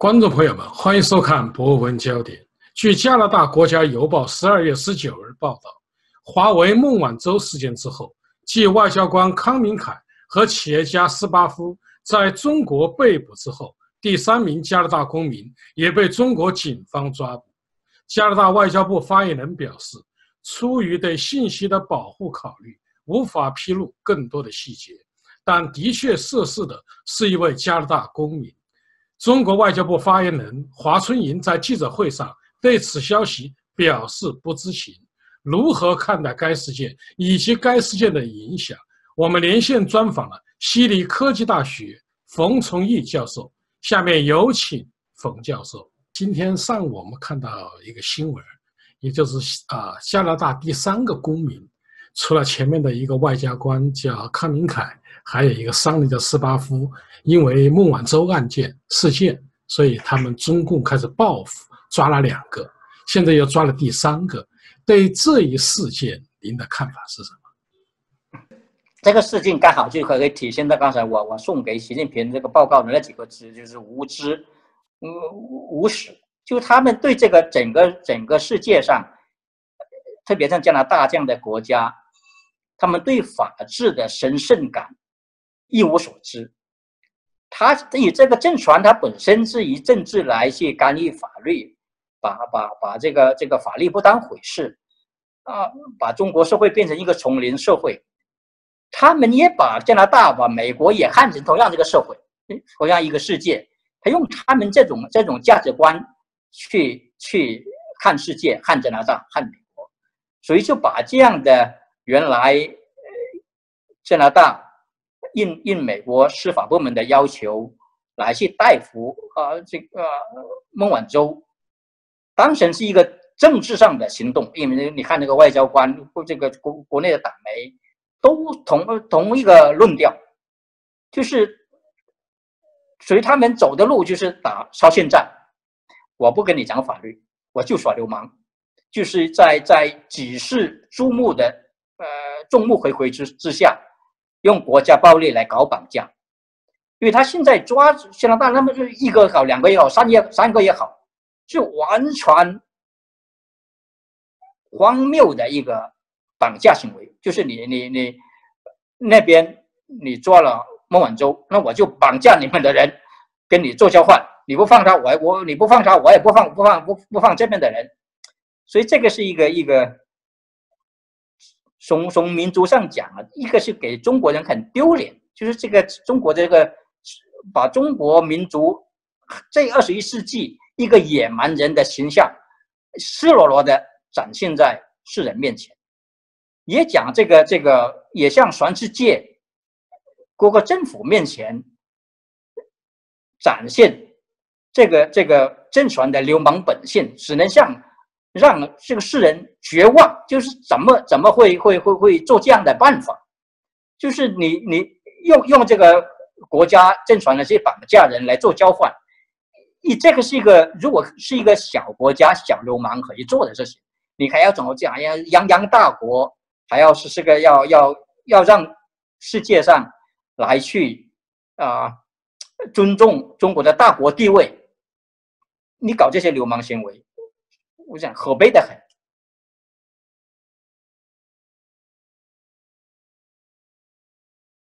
观众朋友们，欢迎收看《博文焦点》。据加拿大国家邮报十二月十九日报道，华为孟晚舟事件之后，继外交官康明凯和企业家斯巴夫在中国被捕之后，第三名加拿大公民也被中国警方抓捕。加拿大外交部发言人表示，出于对信息的保护考虑，无法披露更多的细节，但的确涉事的是一位加拿大公民。中国外交部发言人华春莹在记者会上对此消息表示不知情。如何看待该事件以及该事件的影响？我们连线专访了悉尼科技大学冯崇义教授。下面有请冯教授。今天上午我们看到一个新闻，也就是啊，加拿大第三个公民，除了前面的一个外交官叫康明凯。还有一个商人叫斯巴夫，因为孟晚舟案件事件，所以他们中共开始报复，抓了两个，现在又抓了第三个。对这一事件，您的看法是什么？这个事件刚好就可以体现到刚才我我送给习近平这个报告的那几个字，就是无知、嗯无耻。就他们对这个整个整个世界上，特别像加拿大这样的国家，他们对法治的神圣感。一无所知，他以这个政权，他本身是以政治来去干预法律，把把把这个这个法律不当回事，啊，把中国社会变成一个丛林社会，他们也把加拿大、把美国也看成同样这个社会，同样一个世界，他用他们这种这种价值观去去看世界，看加拿大，看美国，所以就把这样的原来加拿大。应应美国司法部门的要求，来去逮捕啊这个孟晚舟，当成是一个政治上的行动，因为你看那个外交官或这个国国内的党媒都同同一个论调，就是随他们走的路就是打超限战，我不跟你讲法律，我就耍流氓，就是在在举世注目的呃众目睽睽之之下。用国家暴力来搞绑架，因为他现在抓加拿大，那么就一个也好，两个也好，三也三个也好，是完全荒谬的一个绑架行为。就是你你你那边你抓了孟晚舟，那我就绑架你们的人，跟你做交换。你不放他，我我你不放他，我也不放不放不不放这边的人。所以这个是一个一个。从从民族上讲啊，一个是给中国人很丢脸，就是这个中国这个把中国民族这二十一世纪一个野蛮人的形象赤裸裸的展现在世人面前，也讲这个这个也向全世界各个政府面前展现这个这个政权的流氓本性，只能向。让这个世人绝望，就是怎么怎么会会会会做这样的办法？就是你你用用这个国家政权的这些绑架人来做交换，你这个是一个如果是一个小国家小流氓可以做的事情，你还要怎么讲？要泱泱大国，还要是这个要要要让世界上来去啊尊重中国的大国地位，你搞这些流氓行为。我想可悲的很，